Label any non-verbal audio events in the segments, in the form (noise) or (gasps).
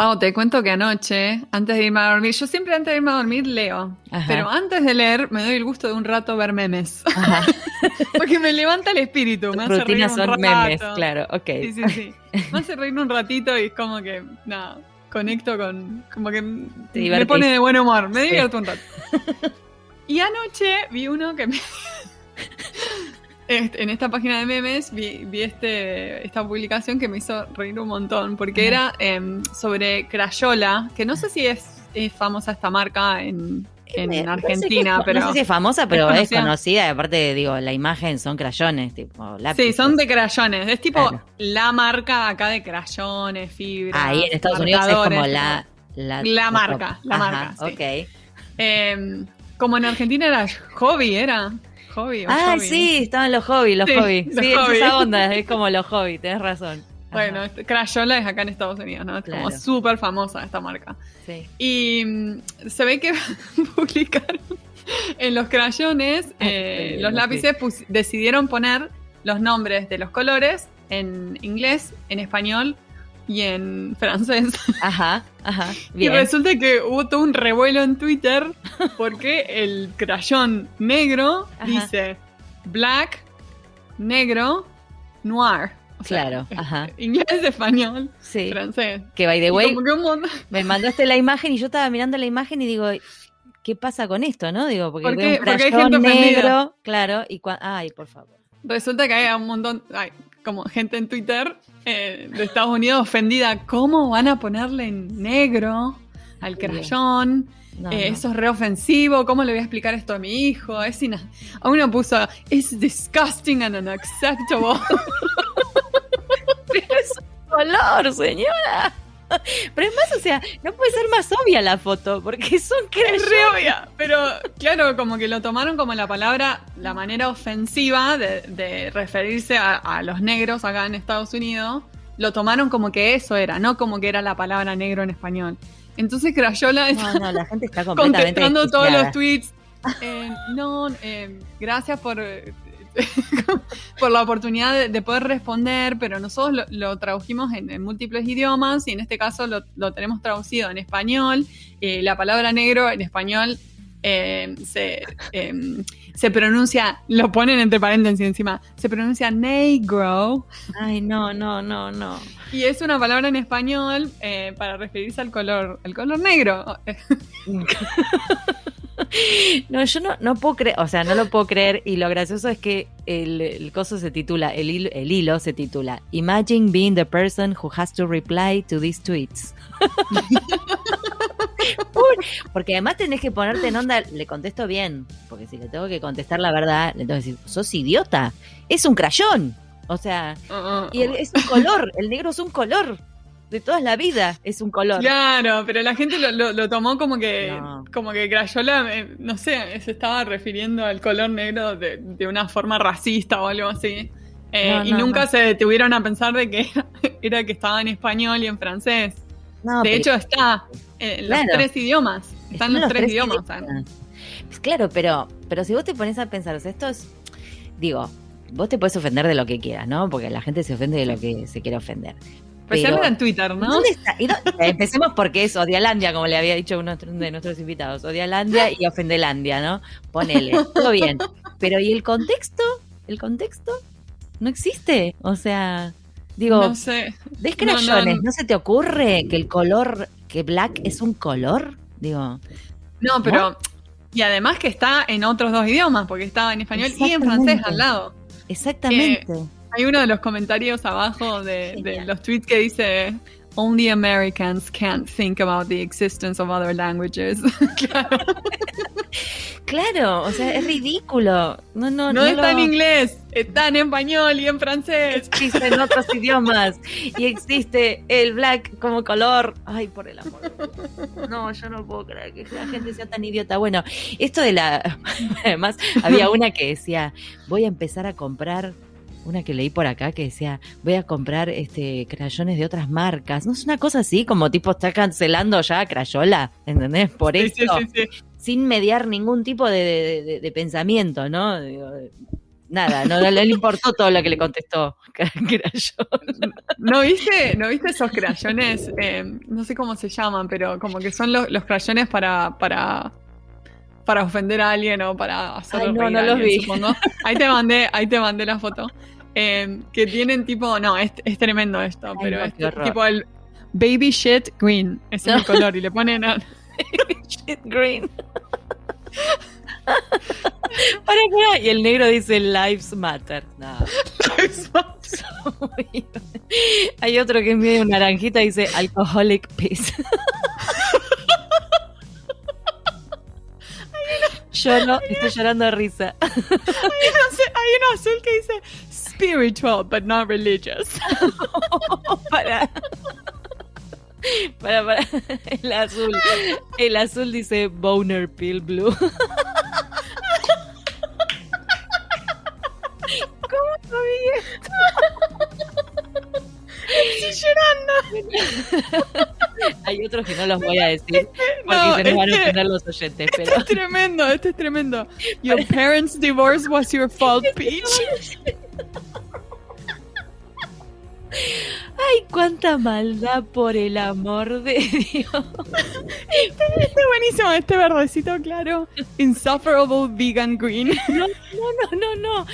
Pau, te cuento que anoche, antes de irme a dormir, yo siempre antes de irme a dormir leo, Ajá. pero antes de leer me doy el gusto de un rato ver memes, Ajá. (laughs) porque me levanta el espíritu, me hace reír Rutinas un son rato. memes, claro, ok. Sí, sí, sí. Me hace reír un ratito y es como que, nada, conecto con, como que me pone de buen humor, me Sí. divierto un rato. (laughs) Y anoche vi uno que me... Este, En esta página de memes vi, vi este, esta publicación que me hizo reír un montón, porque era em, sobre Crayola, que no sé si es, es famosa esta marca en, en Me- no sé Argentina, pero... No sé si es famosa, pero es conocida. conocida. y aparte, digo, la imagen son crayones, tipo lápices. Sí, son de crayones. Es tipo Claro. la marca acá de crayones, fibra. Ahí en Estados Unidos es como la... La, La marca, la Ajá, marca, sí. Ok. Eh, como en Argentina era hobby, era. Hobby Ah, hobby. sí, estaban los hobbies, los Sí, hobbies. los Sí, es esa onda, es como los hobbies, tenés razón. Ajá, Bueno, este- Crayola es acá en Estados Unidos, ¿no? Es como Claro. súper famosa esta marca. sí. Y mm, se ve que (laughs) publicaron en los crayones, eh, los lápices decidieron poner los nombres de los colores en inglés, en español y en francés. Ajá, ajá. (laughs) Y resulta que hubo todo un revuelo en Twitter porque el crayón negro Ajá. dice black, negro, noir. O sea, Claro, ajá. Inglés, español, Sí. francés. Que by the way, me mandaste la imagen y yo estaba mirando la imagen y digo, ¿qué pasa con esto, no? Digo, porque ¿Por qué? un Porque hay gente negro, claro, y ay, por favor. Resulta que hay un montón, hay como gente en Twitter eh, de Estados Unidos ofendida. ¿Cómo van a ponerle en negro al crayón? No, Eh, no. Eso es re ofensivo. ¿Cómo le voy a explicar esto a mi hijo? Es ina- A uno puso, it's disgusting and unacceptable. (laughs) Pero es un color, señora. (laughs) Pero es más, o sea, no puede ser más obvia la foto, porque son es crayones. re obvia. Pero claro, como que lo tomaron como la palabra, la manera ofensiva de, de referirse a, a los negros acá en Estados Unidos. Lo tomaron como que eso era, no como que era la palabra negro en español. Entonces Crayola No, no, la gente está (laughs) contestando todos los tweets. (laughs) eh, no, eh, gracias por, (laughs) por la oportunidad de, de poder responder, pero nosotros lo, lo tradujimos en, en múltiples idiomas y en este caso lo, lo tenemos traducido en español. Eh, la palabra negro en español eh, se, eh, se pronuncia, lo ponen entre paréntesis encima, se pronuncia negro. Ay, no, no, no, no. Y es una palabra en español eh, para referirse al color, al color negro. (laughs) (laughs) No, yo no, no puedo creer, o sea, no lo puedo creer. Y lo gracioso es que el, el coso se titula, el hilo, el hilo se titula Imagine being the person who has to reply to these tweets. (laughs) Porque además tenés que ponerte en onda, le contesto bien, porque si le tengo que contestar la verdad, le tengo que decir, sos idiota, es un crayón. O sea, y el- es un color, el negro es un color. De toda la vida es un color. Claro, pero la gente lo, lo- lo tomó como que, No. como que Crayola, eh, no sé, se estaba refiriendo al color negro de, de una forma racista o algo así. Eh, No, y nunca se detuvieron a pensar de que (laughs) era, que estaba en español y en francés. De hecho, está en los Claro. tres idiomas. Están los, los tres, tres idiomas. Pues claro, pero, pero si vos te pones a pensar, o sea, esto es, digo, vos te puedes ofender de lo que quieras, ¿no? Porque la gente se ofende de lo que se quiere ofender. Especialmente Pero- en Twitter, ¿no? ¿Dónde está? ¿Y dónde- Empecemos porque es Odialandia, como le había dicho uno de nuestros invitados. Odialandia y Ofendelandia, ¿no? Ponele, todo bien. Pero ¿y el contexto? ¿El contexto? No existe. O sea, digo, no sé. ¿ves no, no, crayones? no. ¿No se te ocurre que el color, que black es un color? Digo, No, pero. Y además que está en otros dos idiomas, porque estaba en español y en francés al lado. exactamente. Hay uno de los comentarios abajo de, de los tweets que dice Only Americans can't think about the existence of other languages. (laughs) claro. Claro, o sea, es ridículo. No, no, No, no está en inglés, está en español y en francés. Existen otros idiomas y existe el black como color. Ay, por el amor. No, yo no puedo creer que la gente sea tan idiota. Bueno, esto de la. (laughs) Además, había una que decía: Voy a empezar a comprar. Una que leí por acá que decía: Voy a comprar este crayones de otras marcas. No es una cosa así, como tipo está cancelando ya a Crayola, ¿entendés? Por Sí, eso sí, sí, sí. sin mediar ningún tipo de, de- de- de pensamiento, ¿no? Digo, nada, no, no le importó todo lo que le contestó (laughs) ¿No viste, ¿No viste esos crayones? Eh, no sé cómo se llaman, pero como que son los, los crayones para, para, para ofender a alguien o para hacerlo no, no los vi. Ahí te mandé, ahí te mandé la foto. Eh, que tienen tipo, no, es, es tremendo esto, pero es tipo el baby shit green, ese es el color, y le ponen a... (laughs) baby shit green. (laughs) para, y el negro dice Lives Matter. No. Lives Matter. (laughs) Hay otro que es medio naranjita y dice Alcoholic Peace. Yo no, estoy llorando de risa. Hay uno, azul que dice spiritual, but not religious. (laughs) para. Para, para. El azul. El azul dice boner pill blue. ¿Cómo sabía esto? Estoy llorando. Hay otros que no los voy a decir porque se nos van a ofender los oyentes. Pero... Este es tremendo, este es tremendo. Your parents' divorce was your fault, (laughs) Peach. Ay, cuánta maldad por el amor de Dios. Este, este buenísimo, este verdecito claro. Insufferable vegan green. No, no, no, no,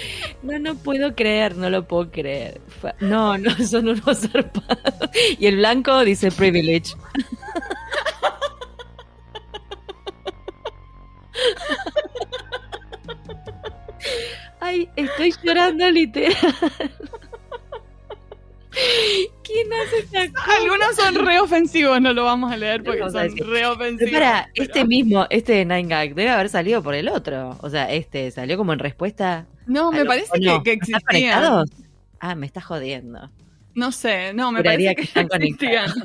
no. No, puedo creer, no lo puedo creer. No, no, son unos zarpados. Y el blanco dice privilege. Ay, estoy llorando literal. ¿Quién hace esta cosa? (laughs) Algunos son re ofensivos, no lo vamos a leer porque son re ofensivos. Para, este mismo, este de Nine Gag, debe haber salido por el otro. O sea, este salió como en respuesta. No, me parece que, que existían. Ah, me está jodiendo. No sé, no, me parece que, están (laughs) existían. (laughs)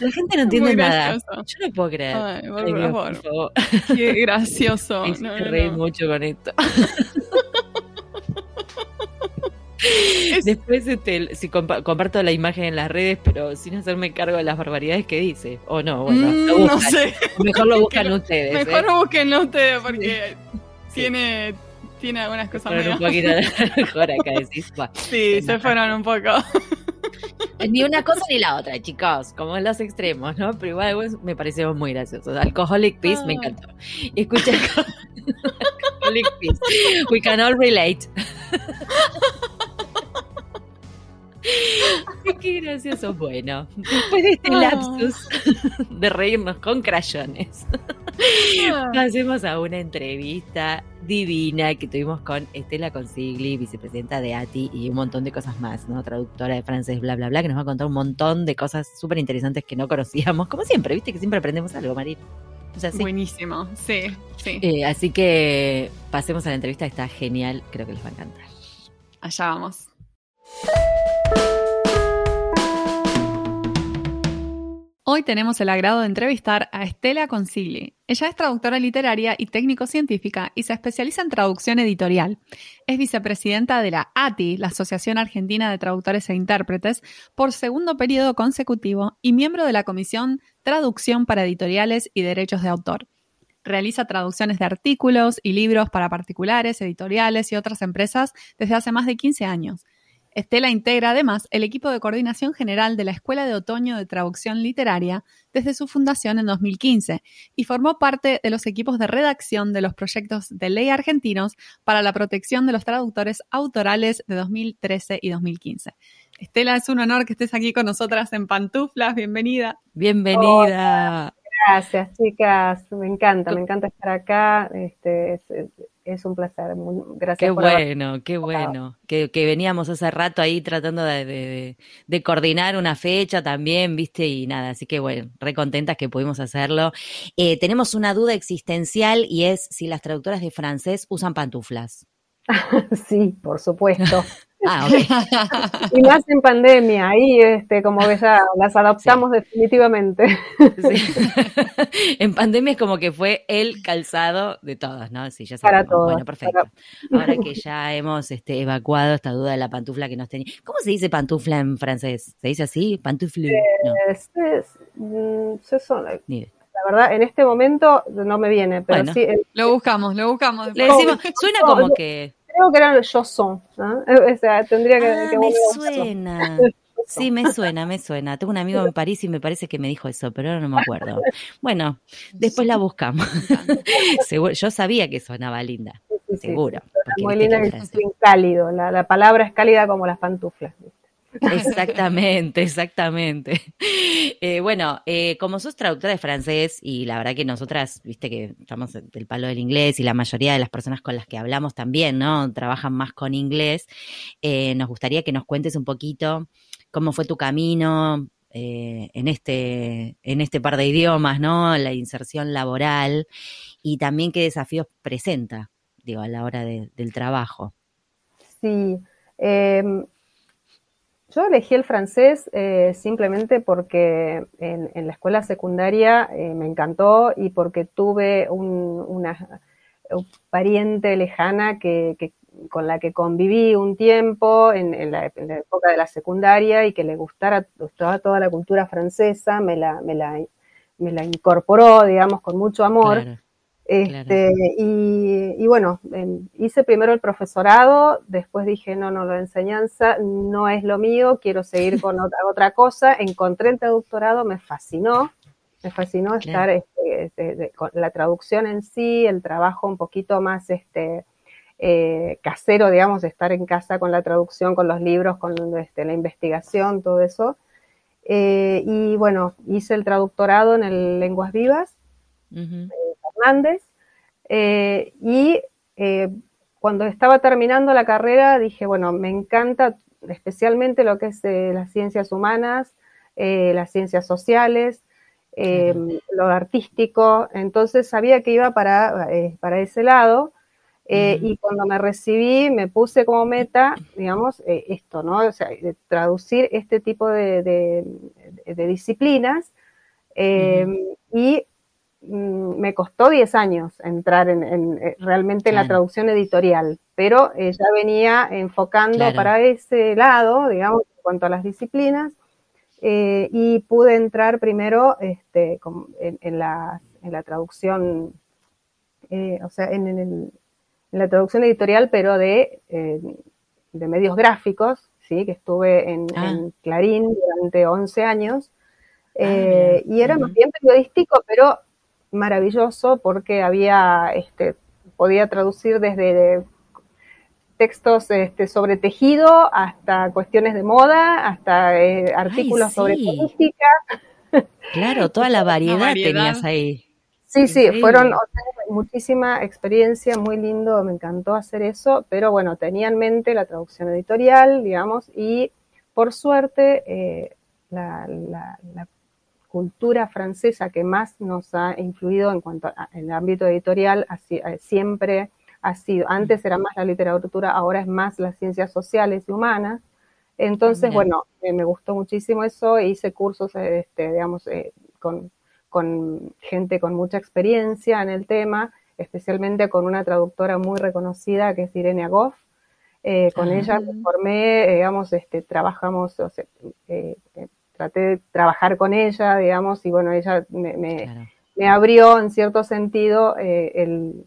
La gente no entiende nada. Yo no puedo creer. Ay, por, favor. Qué gracioso. Me reí mucho con esto. (laughs) Después este, si comparto la imagen en las redes, pero sin hacerme cargo de las barbaridades que dice. O no, bueno, mm, no sé. Mejor lo (laughs) buscan ustedes. Mejor ¿eh? lo busquen ustedes porque tiene, tiene algunas cosas medio. un poquito (laughs) mejor acá decís. sí, se fueron un poco. Ni una cosa ni la otra, chicos, como en los extremos, ¿no? Pero igual me pareció muy gracioso. Alcoholic Peace me ah. encantó. Escucha, Alcoholic Peace. We can all relate. Qué gracioso. Bueno, después de este ah. lapsus de reírnos con crayones, ah. pasemos a una entrevista divina que tuvimos con Estela Consigli, vicepresidenta de ATI y un montón de cosas más, ¿no? Traductora de francés, bla, bla, bla, que nos va a contar un montón de cosas súper interesantes que no conocíamos, como siempre, viste que siempre aprendemos algo, María. Buenísimo, sí, sí. Eh, así que pasemos a la entrevista, está genial, creo que les va a encantar. Allá vamos. Hoy tenemos el agrado de entrevistar a Estela Consigli. Ella es traductora literaria y técnico-científica y se especializa en traducción editorial. Es vicepresidenta de la ATI, la Asociación Argentina de Traductores e Intérpretes, por segundo periodo consecutivo y miembro de la Comisión Traducción para Editoriales y Derechos de Autor. Realiza traducciones de artículos y libros para particulares, editoriales y otras empresas desde hace más de 15 años Estela integra además el equipo de coordinación general de la Escuela de Otoño de Traducción Literaria desde su fundación en 2015 y formó parte de los equipos de redacción de los proyectos de ley argentinos para la protección de los traductores autorales de 2013 y 2015. Estela, es un honor que estés aquí con nosotras en Pantuflas. Bienvenida. Bienvenida. Gracias, chicas. Me encanta, me encanta estar acá. Este, es, un placer. gracias. Qué bueno, qué bueno. Que, veníamos hace rato ahí tratando de, coordinar una fecha también, viste, y nada. Así que bueno, recontentas que pudimos hacerlo. Eh, tenemos una duda existencial y es si las traductoras de francés usan pantuflas. (laughs) sí, por supuesto. (laughs) Ah, (laughs) y más en pandemia, ahí, este, como ves, ya las adoptamos definitivamente. (laughs) en pandemia es como que fue el calzado de todos, ¿no? Sí, ya sabemos. Para todos. Bueno, perfecto. Ahora que ya hemos este, evacuado esta duda de la pantufla que nos tenía. ¿Cómo se dice pantufla en francés? ¿Se dice así? ¿Pantufle? No. Es, es, mm, la verdad, en este momento no me viene, pero sí. lo buscamos, lo buscamos. Le decimos, suena como que. Creo que era yo son, (laughs) O sea, tendría que. Ah, me suena. (laughs) Sí, me suena, me suena. Tengo un amigo en París y me parece que me dijo eso, pero ahora no me acuerdo. Bueno, después la buscamos. (laughs) yo sabía que sonaba linda, seguro. Muy linda y cálido. La, la, palabra es cálida como las pantuflas. Exactamente, exactamente. Eh, bueno, eh, como sos traductora de francés y la verdad que nosotras, viste que estamos del palo del inglés y la mayoría de las personas con las que hablamos también, ¿no? Trabajan más con inglés. Eh, nos gustaría que nos cuentes un poquito cómo fue tu camino en, este, en este par de idiomas, ¿no? La inserción laboral y también qué desafíos presenta, digo, a la hora del trabajo. Sí. Em, yo elegí el francés eh, simplemente porque en, la escuela secundaria eh, me encantó y porque tuve una pariente lejana que, con la que conviví un tiempo en, la, época de la secundaria y que le gustara, gustaba toda la cultura francesa, me la, me la, me la incorporó, digamos, con mucho amor. Este, y, bueno, hice primero el profesorado, después dije, no, no, la enseñanza no es lo mío, quiero seguir con otra, (laughs) otra cosa. Encontré el traductorado, me fascinó, me fascinó estar este, este, con la traducción en sí, el trabajo un poquito más este, eh, casero, digamos, estar en casa con la traducción, con los libros, con este, la investigación, todo eso. Eh, y bueno, hice el traductorado en el Lenguas Vivas. Hernández. Eh, y eh, cuando estaba terminando la carrera dije, bueno, me encanta especialmente lo que es eh, las ciencias humanas, las ciencias sociales, lo artístico, entonces sabía que iba para, para ese lado. Y cuando me recibí, me puse como meta, digamos, esto, ¿no? O sea, traducir este tipo de, disciplinas. Y Mm, me costó 10 años entrar en, eh, realmente en la traducción editorial, pero ya venía enfocando para ese lado, digamos, en cuanto a las disciplinas, eh, y pude entrar primero este, en, la, traducción, eh, o sea, en, la traducción editorial, pero de, de medios gráficos, ¿sí? que estuve en, ah. Clarín durante 11 años. Ah, y era más bien periodístico, pero maravilloso porque había, este, podía traducir desde textos este, sobre tejido hasta cuestiones de moda, hasta eh, artículos sobre política. (laughs) Claro, toda la variedad, tenías ahí. Sí, sí, fueron muchísima experiencia, muy lindo, me encantó hacer eso, pero bueno, tenía en mente la traducción editorial, digamos, y por suerte eh, la, la, cultura francesa que más nos ha influido en cuanto al ámbito editorial eh, siempre ha sido, antes era más la literatura, ahora es más las ciencias sociales y humanas. Entonces, bueno, eh, me gustó muchísimo eso, hice cursos, este, digamos, eh, con, gente con mucha experiencia en el tema, especialmente con una traductora muy reconocida que es Irene Agoff. con ella me formé, digamos, este, trabajamos, o sea, traté de trabajar con ella, digamos, y bueno, ella me, abrió en cierto sentido eh, el,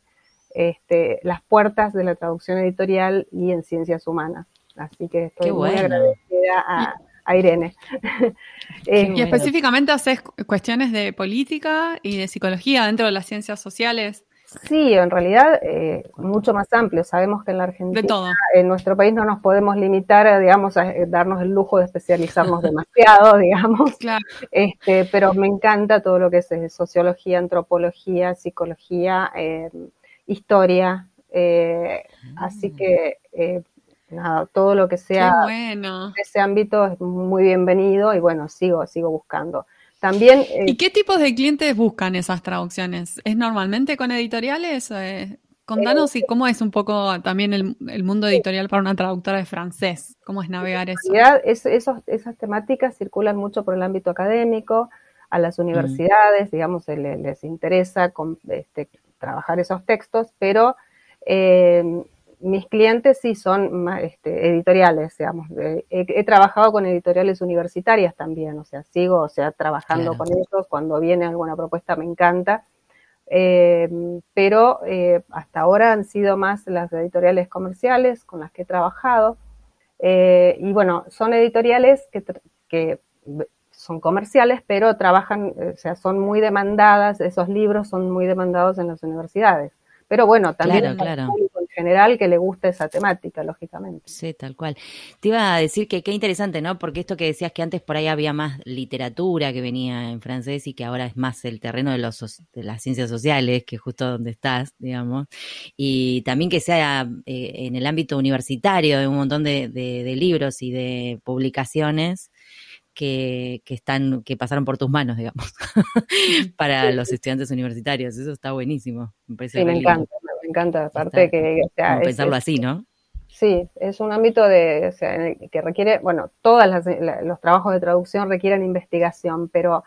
este, las puertas de la traducción editorial y en ciencias humanas. Así que estoy muy agradecida a, Irene. (laughs) y este, específicamente haces cuestiones de política y de psicología dentro de las ciencias sociales. Sí, en realidad eh, mucho más amplio. Sabemos que en la Argentina, en nuestro país no nos podemos limitar, digamos, a eh, darnos el lujo de especializarnos demasiado, (laughs) digamos. Este, pero me encanta todo lo que es eh, sociología, antropología, psicología, historia. Así ah. que nada, todo lo que sea bueno. ese ámbito es muy bienvenido y bueno, sigo, sigo buscando. También, eh, ¿Y qué tipos de clientes buscan esas traducciones? ¿Es normalmente con editoriales? Eh, contanos y cómo es un poco también el, mundo editorial para una traductora de francés. ¿Cómo es navegar eso? Es, esas temáticas circulan mucho por el ámbito académico, a las mm. universidades, digamos, les, interesa este, trabajar esos textos, pero eh, mis clientes sí son este, editoriales, digamos. he, trabajado con editoriales universitarias también, o sea, sigo, o sea, trabajando con ellos. Cuando viene alguna propuesta me encanta. Eh, pero eh, hasta ahora han sido más las editoriales comerciales con las que he trabajado. Eh, y bueno, son editoriales que, que son comerciales, pero trabajan, o sea, son muy demandadas, esos libros son muy demandados en las universidades. Pero bueno, también en general que le gusta esa temática, lógicamente. Sí, tal cual. Te iba a decir que qué interesante, ¿no? Porque esto que decías que antes por ahí había más literatura que venía en francés y que ahora es más el terreno de, los, de las ciencias sociales, que es justo donde estás, digamos. Y también que sea eh, en el ámbito universitario, de un montón de, de libros y de publicaciones que, están, que pasaron por tus manos, (laughs) digamos, para los estudiantes universitarios. Eso está buenísimo. Me sí, me encanta, me encanta. Aparte que, o sea, pensarlo así, ¿no? Sí, es un ámbito de, o sea, que requiere, bueno, todos los trabajos de traducción requieren investigación, pero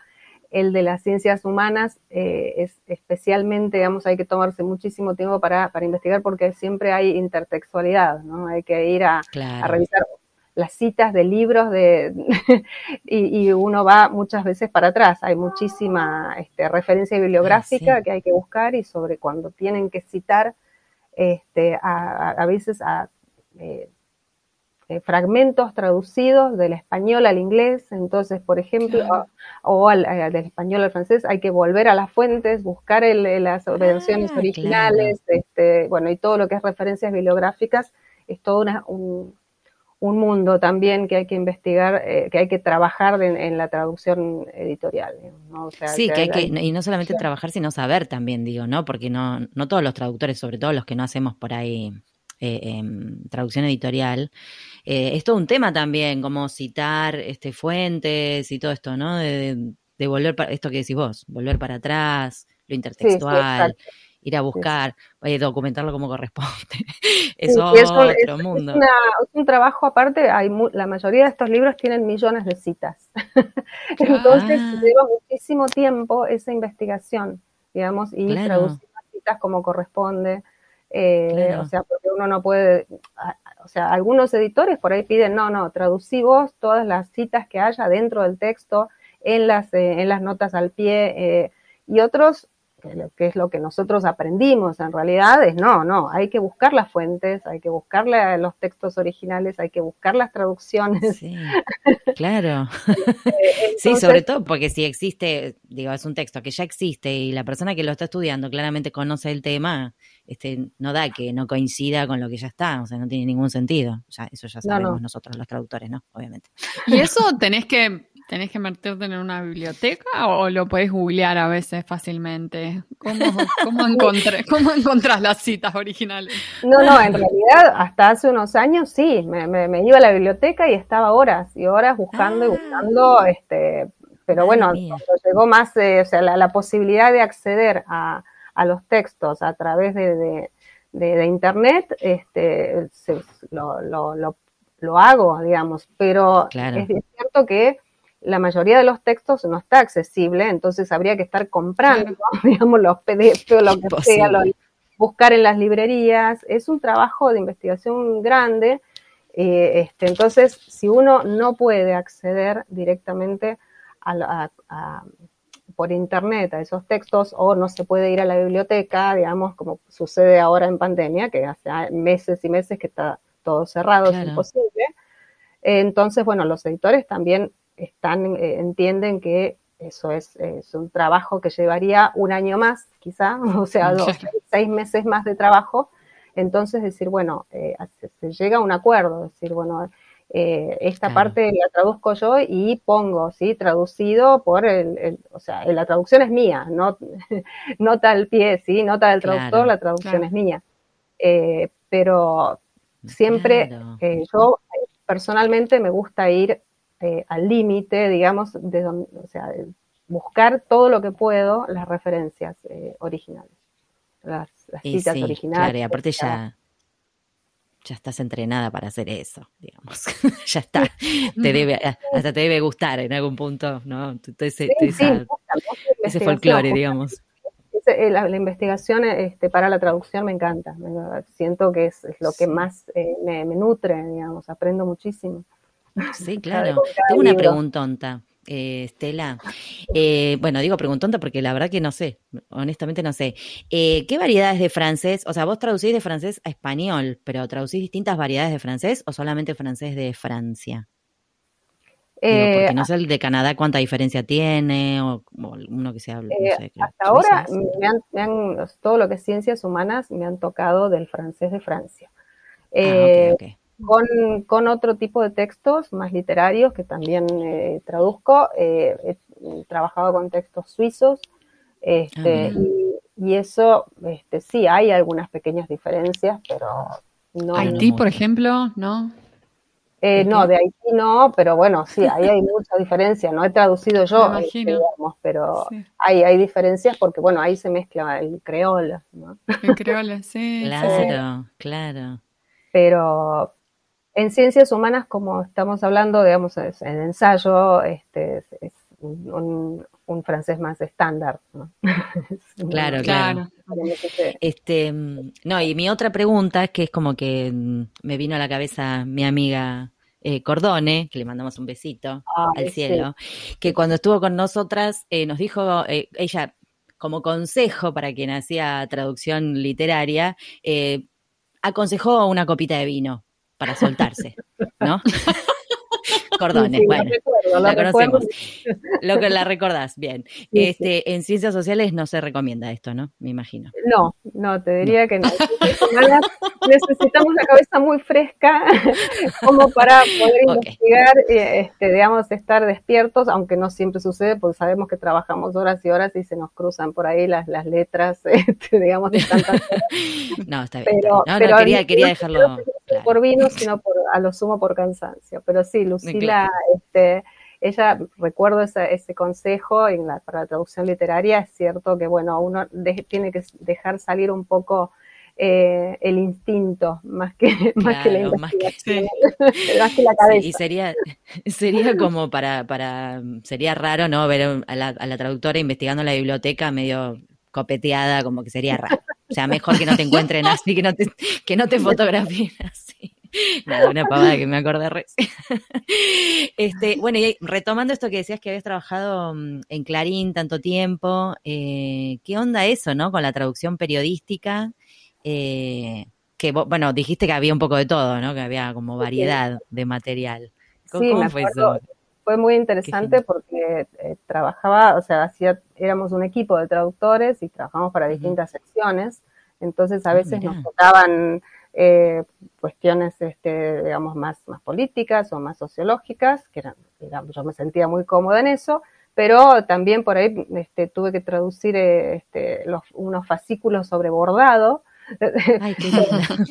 el de las ciencias humanas eh, es especialmente, digamos, hay que tomarse muchísimo tiempo para, para, investigar porque siempre hay intertextualidad, ¿no? Hay que ir a, a revisar las citas de libros de, (laughs) y, uno va muchas veces para atrás. Hay muchísima este, referencia bibliográfica que hay que buscar y sobre cuando tienen que citar este, a, veces a eh, eh, fragmentos traducidos del español al inglés. Entonces, por ejemplo, o, al, eh, del español al francés, hay que volver a las fuentes, buscar las versiones ah, originales, este, bueno, y todo lo que es referencias bibliográficas es todo una, un, un mundo también que hay que investigar, eh, que hay que trabajar en, la traducción editorial. sí, que hay, que, y no solamente trabajar, sino saber también, digo, ¿no? Porque no, no todos los traductores, sobre todo los que no hacemos por ahí eh, em, traducción editorial, eh, es todo un tema también, como citar este, fuentes y todo esto, ¿no? De, volver para, esto que decís vos, volver para atrás, lo intertextual ir a buscar, eh, documentarlo como corresponde. (laughs) es otro mundo. Es, un trabajo aparte, hay la mayoría de estos libros tienen millones de citas. (laughs) Entonces ah. lleva muchísimo tiempo esa investigación, digamos, y traducir las citas como corresponde. Eh, o sea, porque uno no puede, o sea, algunos editores por ahí piden, no, no, traducí vos todas las citas que haya dentro del texto, en las, eh, en las notas al pie, y otros que, es lo que nosotros aprendimos en realidad, es no, no, hay que buscar las fuentes, hay que buscar los textos originales, hay que buscar las traducciones. Sí, claro. (laughs) Eh, sí, sobre todo porque si existe, digo, es un texto que ya existe y la persona que lo está estudiando claramente conoce el tema, este, no da que no coincida con lo que ya está, o sea, no tiene ningún sentido. Ya, eso ya sabemos nosotros los traductores, ¿no? Obviamente. Y eso tenés que ¿Tenés que meterte en una biblioteca o lo podés googlear a veces fácilmente? ¿Cómo, cómo, (laughs) cómo encontrás las citas originales? No, no, en realidad hasta hace unos años sí, me, iba a la biblioteca y estaba horas y horas buscando y ah. buscando, este, pero bueno, cuando llegó más, eh, o sea, la, posibilidad de acceder a, los textos a través de, internet, este, lo, lo, hago, digamos, pero es cierto que la mayoría de los textos no está accesible, entonces habría que estar comprando, (laughs) digamos, los PDF o lo que sea, buscar en las librerías. Es un trabajo de investigación grande. Eh, este, entonces, si uno no puede acceder directamente por internet a esos textos o no se puede ir a la biblioteca, digamos, como sucede ahora en pandemia, que hace meses y meses que está todo cerrado, es imposible. Entonces, bueno, los editores también están, eh, entienden que eso es, un trabajo que llevaría un año más, quizá, (laughs) o sea, dos, seis meses más de trabajo. Entonces, decir, bueno, eh, se, llega a un acuerdo, decir, bueno, eh, esta parte la traduzco yo y pongo, ¿sí? Traducido por el, o sea, la traducción es mía, no, (laughs) nota al pie, ¿sí? Nota del traductor, la traducción es mía. pero siempre, yo personalmente me gusta ir eh, al límite, digamos, de donde, o sea, buscar todo lo que puedo las referencias eh, originales, las, citas originales. Claro, y aparte ya, ya estás entrenada para hacer eso, digamos. (laughs) ya está. Te debe, hasta te debe gustar en algún punto, ¿no? Ese, ese folclore, digamos. eh, la, investigación este, para la traducción me encanta. siento que es, lo que más eh, me, nutre, digamos, aprendo muchísimo. Sí, (laughs) claro. Tengo una preguntonta. Eh, Estela. Eh, bueno, digo preguntonta porque la verdad que no sé, honestamente no sé. Eh, ¿Qué variedades de francés? O sea, vos traducís de francés a español, pero ¿traducís distintas variedades de francés o solamente francés de Francia? porque no sé el de Canadá cuánta diferencia tiene o, uno que se habla. hasta ahora, me han, todo lo que es ciencias humanas me han tocado del francés de Francia. Ah, con, otro tipo de textos más literarios que también eh, traduzco. Eh, he trabajado con textos suizos este, ah, y, eso, este, sí, hay algunas pequeñas diferencias, pero no. Haití, por ejemplo, ¿no? Eh, no, de Haití no, pero bueno, sí, ahí hay mucha diferencia. No he traducido (laughs) yo, digamos, pero hay, hay diferencias porque, bueno, ahí se mezcla el creola. ¿no? El creola, sí. Claro, claro. Pero, en ciencias humanas, como estamos hablando, digamos, en ensayo, este, es, un, francés más estándar. (laughs) Claro, claro. Este, no, y mi otra pregunta, que es como que mm, me vino a la cabeza mi amiga eh, Cordone, que le mandamos un besito al cielo, que cuando estuvo con nosotras eh, nos dijo, eh, ella, como consejo para quien hacía traducción literaria, aconsejó una copita de vino para soltarse, ¿no? (laughs) Cordones, bueno, la, conocemos. (laughs) Lo que la recordás, bien. (laughs) este, En ciencias sociales no se recomienda esto, ¿no? Me imagino. No, no, te diría que no. (laughs) Necesitamos la cabeza muy fresca como para poder investigar, este, digamos, estar despiertos, aunque no siempre sucede, porque sabemos que trabajamos horas y horas y se nos cruzan por ahí las, las letras, este, digamos, de tantas No, está bien. no, no, quería, quería dejarlo por vino, sino por, a lo sumo por cansancio. Pero sí, Lucila, este, ella, recuerdo ese, consejo en la, para la traducción literaria, es cierto que, bueno, uno tiene que dejar salir un poco eh, el instinto más que, (laughs) más que la (laughs) más que, la cabeza. y sería, (laughs) sería como para, para, sería raro, ¿no? Ver a la, a la traductora investigando la biblioteca medio copeteada, como que sería raro. O sea, mejor que no te encuentren así, que no te, que no te fotografíen así. (laughs) Nada, una pavada que me acordé recién. (laughs) Este, bueno, y retomando esto que decías que habías trabajado mm, en Clarín tanto tiempo, eh, ¿qué onda eso, no? Con la traducción periodística. Eh, que, bueno, dijiste que había un poco de todo, ¿no? Que había como variedad de material. ¿Cómo, fue eso? Fue muy interesante porque eh, trabajaba, o sea, hacía, éramos un equipo de traductores y trabajamos para distintas secciones, entonces a ah, veces nos tocaban eh, cuestiones, este, digamos, más, más políticas o más sociológicas, que eran, yo me sentía muy cómoda en eso, pero también por ahí este, tuve que traducir eh, este, los, unos fascículos sobre bordado. (laughs) Ay,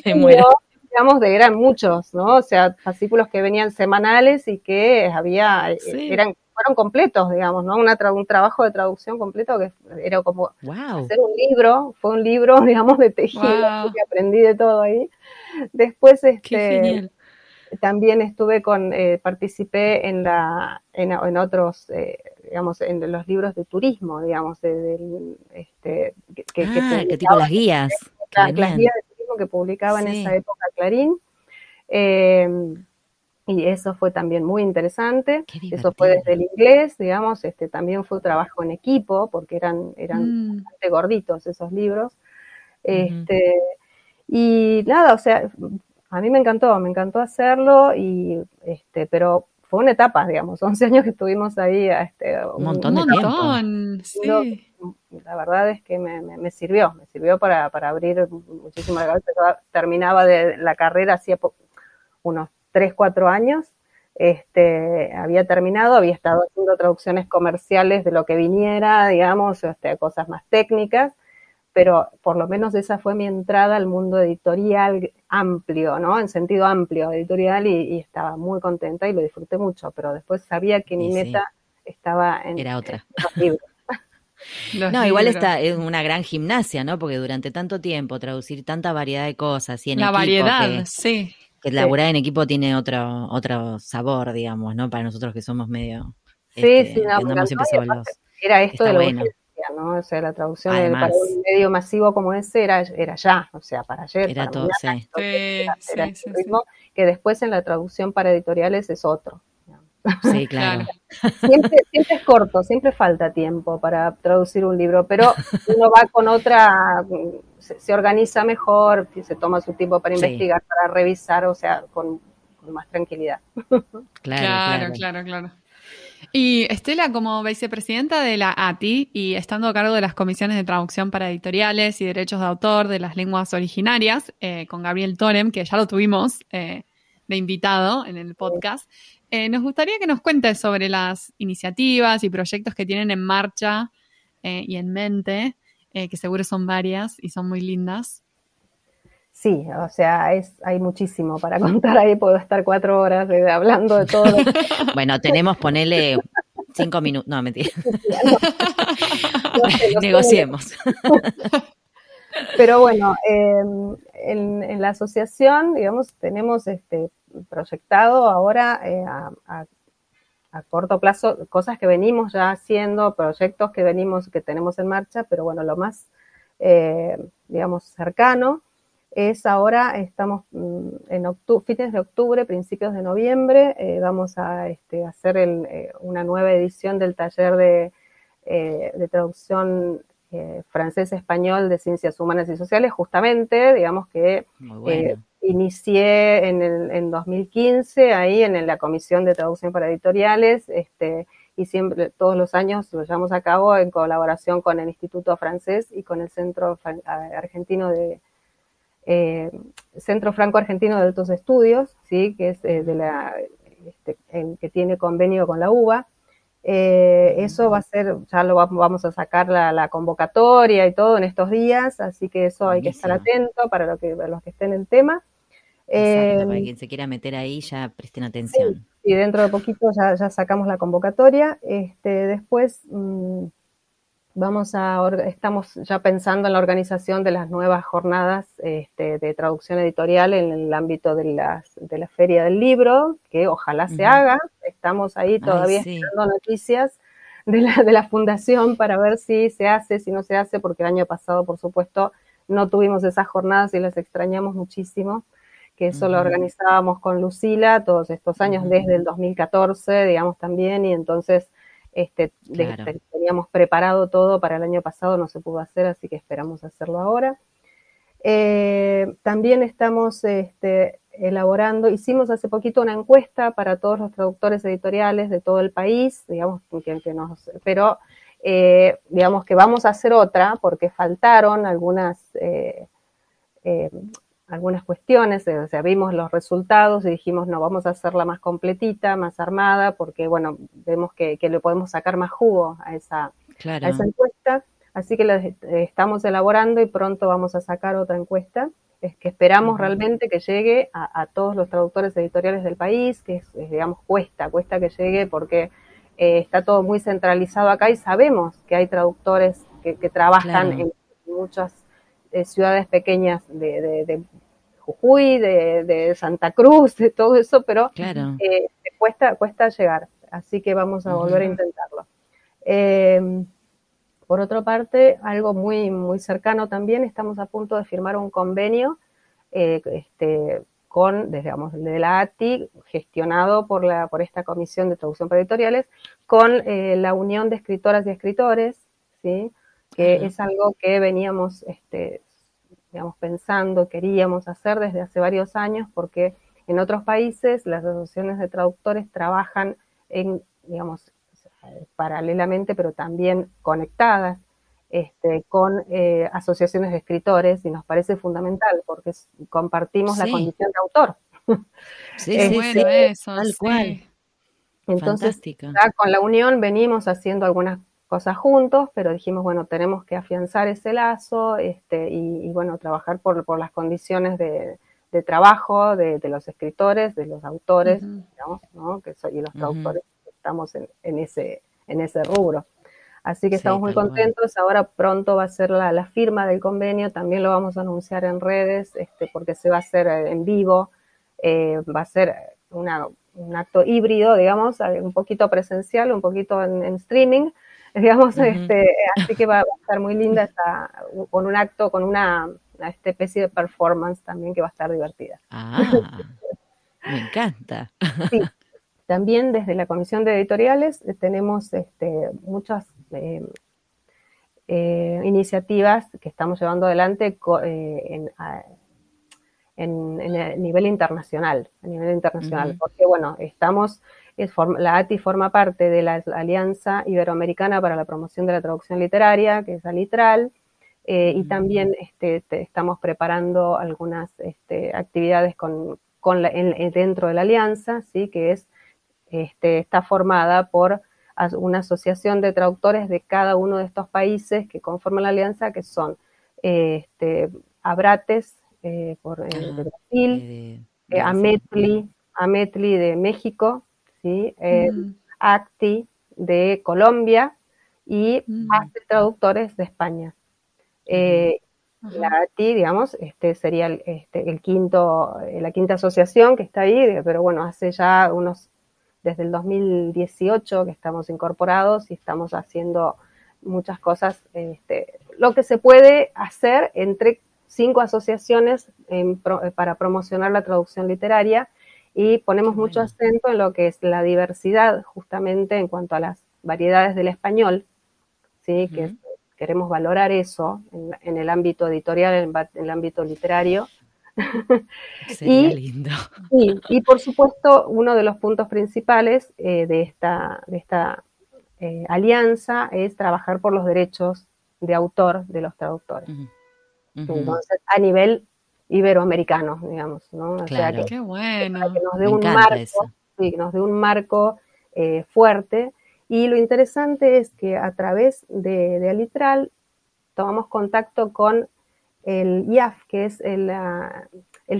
qué (laughs) muero digamos, de, eran muchos, ¿no? O sea, fascículos que venían semanales y que había, eh, eran, fueron completos, digamos, ¿no? Una un trabajo de traducción completo que era como hacer un libro, fue un libro, (laughs) digamos, de tejido, que aprendí de todo ahí. Después, este, también estuve con, eh, participé en la, en, otros, eh, digamos, en los libros de turismo, digamos, de, este, que, que, ah, que tipo las guías. Las, las guías de que publicaba en esa época Clarín. Em, y eso fue también muy interesante. Eso fue desde el inglés, digamos, este también fue trabajo en equipo, porque eran, eran mm. bastante gorditos esos libros. Este, Y nada, o sea, a mí me encantó, me encantó hacerlo, y este, pero fue una etapa, digamos, (laughs) 11 años que estuvimos ahí. Este, un montón de tiempo. Sí la verdad es que me, sirvió, me sirvió para, abrir muchísimo la cabeza. terminaba de la carrera hacía unos 3, 4 años. Este, había terminado, había estado haciendo traducciones comerciales de lo que viniera, digamos, este, cosas más técnicas, pero por lo menos esa fue mi entrada al mundo editorial amplio, ¿no? En sentido amplio, editorial, y, estaba muy contenta y lo disfruté mucho, pero después sabía que mi meta estaba en, Era otra. los libros (laughs) no, igual esta es una gran gimnasia, ¿no? Porque durante tanto tiempo traducir tanta variedad de cosas y en La variedad, sí. Que laburar en equipo tiene otro, otro sabor, digamos, ¿no? Para nosotros que somos medio... Sí, este, sí, no, era esto de la urgencia, ¿no? O sea, la traducción para un medio masivo como ese era, era ya, o sea, para ayer. Era todo, sí. que después en la traducción para editoriales es otro. Sí, (laughs) claro. Siempre, siempre, es corto, siempre falta tiempo para traducir un libro, pero (laughs) uno va con otra, se, organiza mejor, se toma su tiempo para investigar, para revisar, o sea, con, más tranquilidad. (laughs) Claro, claro, claro, Y Estela, como vicepresidenta de la ATI y estando a cargo de las comisiones de traducción para editoriales y derechos de autor de las lenguas originarias, eh, con Gabriel Torem, que ya lo tuvimos eh, de invitado en el podcast, eh, nos gustaría que nos cuentes sobre las iniciativas y proyectos que tienen en marcha eh, y en mente, eh, que seguro son varias y son muy lindas. Sí, o sea, es, hay muchísimo para (laughs) contar ahí, puedo estar cuatro horas hablando de todo. (laughs) bueno, tenemos, ponerle cinco minutos, no, mentira. (laughs) Negociemos. Pero bueno, em, en, en, la asociación, digamos, tenemos este, proyectado ahora eh, a, corto plazo, cosas que venimos ya haciendo, proyectos que venimos, que tenemos en marcha, pero bueno, lo más, eh, digamos, cercano es ahora, estamos mm, en octubre, fines de octubre, principios de noviembre, eh, vamos a este, hacer una nueva edición del taller de, de traducción francés-español de ciencias humanas y sociales, justamente, digamos que inicié en, el, en 2015 ahí en la Comisión de Traducción para Editoriales, este, y siempre, todos los años lo llevamos a cabo en colaboración con el Instituto Francés y con el Centro Argentino de, eh, Centro Franco Argentino de Altos Estudios, ¿sí? que es eh, de la, este, que tiene convenio con la UBA. Eh, eso va a ser, ya lo vamos a sacar la, convocatoria y todo en estos días, así que eso hay que estar atento para, lo que, para los que estén en tema. Exacto, para em, quien se quiera meter ahí ya presten atención. y dentro de poquito ya, ya sacamos la convocatoria. Este, después mm, vamos a estamos ya pensando en la organización de las nuevas jornadas este, de traducción editorial en el ámbito de, las, de la feria del libro, que ojalá se haga. Estamos ahí todavía esperando noticias de la, de la fundación para ver si se hace, si no se hace, porque el año pasado, por supuesto, no tuvimos esas jornadas y las extrañamos muchísimo que eso lo organizábamos con Lucila todos estos años, desde el 2014, digamos, también, y entonces este, teníamos preparado todo para el año pasado, no se pudo hacer, así que esperamos hacerlo ahora. Eh, también estamos este, elaborando, hicimos hace poquito una encuesta para todos los traductores editoriales de todo el país, digamos, que, que nos, pero eh, digamos que vamos a hacer otra porque faltaron algunas eh, algunas cuestiones, eh, o sea, vimos los resultados y dijimos, no, vamos a hacerla más completita, más armada, porque, bueno, vemos que, le podemos sacar más jugo a esa, esa encuesta. Así que la estamos elaborando y pronto vamos a sacar otra encuesta. Es que esperamos realmente que llegue a, todos los traductores editoriales del país, que es, digamos, cuesta, cuesta que llegue porque eh, está todo muy centralizado acá y sabemos que hay traductores que, trabajan en muchas eh, ciudades pequeñas de, Jujuy, de, Santa Cruz, de todo eso, pero eh, cuesta, cuesta llegar. Así que vamos a volver a intentarlo. Em, por otra parte, algo muy, muy cercano también, estamos a punto de firmar un convenio eh, este, con, digamos, de la ATI, gestionado por, la, por esta Comisión de Traducción para Editoriales, con la Unión de Escritoras y Escritores, ¿sí? Que es algo que veníamos, este, digamos, pensando, queríamos hacer desde hace varios años, porque en otros países las asociaciones de traductores trabajan en, digamos, paralelamente, pero también conectadas este, con eh, asociaciones de escritores y nos parece fundamental porque compartimos la condición de autor. (laughs) Sí, sí, bueno, eso, tal cual. Entonces, con la unión venimos haciendo algunas cosas juntos, pero dijimos, bueno, tenemos que afianzar ese lazo este, y, bueno, trabajar por, por las condiciones de, trabajo de, los escritores, de los autores, digamos, ¿no? que soy, y los traductores estamos en, ese, en ese rubro. Así que estamos muy contentos. Ahora pronto va a ser la, firma del convenio. También lo vamos a anunciar en redes, este, porque se va a hacer en vivo. Eh, va a ser una, un acto híbrido, digamos, un poquito presencial, un poquito en streaming, digamos, este, así que va, a estar muy linda esta, con un acto, con una, esta especie de performance también que va a estar divertida. Ah, me encanta. Sí. También desde la Comisión de Editoriales eh, tenemos este, muchas eh, eh, iniciativas que estamos llevando adelante en, en, el nivel internacional, a nivel internacional, porque bueno, estamos, es, la ATI forma parte de la Alianza Iberoamericana para la Promoción de la Traducción Literaria, que es ALITRAL, eh, y también este, estamos preparando algunas este, actividades con, con dentro de la alianza, ¿sí? que es, este, está formada por una asociación de traductores de cada uno de estos países que conforman la alianza, que son este, Abrates eh, por, eh, de ah, Brasil, Ametli, Ametli de México, ¿sí? Acti de Colombia y mm. Traductores de España. Eh, la ATI, digamos, este sería el, este, el quinto, eh, la quinta asociación que está ahí, pero bueno, hace ya unos, desde el 2018 que estamos incorporados y estamos haciendo muchas cosas, este, lo que se puede hacer entre cinco asociaciones para promocionar la traducción literaria y ponemos mucho acento en lo que es la diversidad justamente en cuanto a las variedades del español, ¿sí? que queremos valorar eso en, el ámbito editorial, en, el ámbito literario. (laughs) Sería y, lindo. y por supuesto, uno de los puntos principales eh, de esta, de esta eh, alianza es trabajar por los derechos de autor de los traductores. Entonces, a nivel iberoamericano, digamos, ¿no? O sea, que, Qué bueno. que nos dé un marco, sí, nos dé un marco eh, fuerte y lo interesante es que a través de, Alitral tomamos contacto con el IAF, que es el,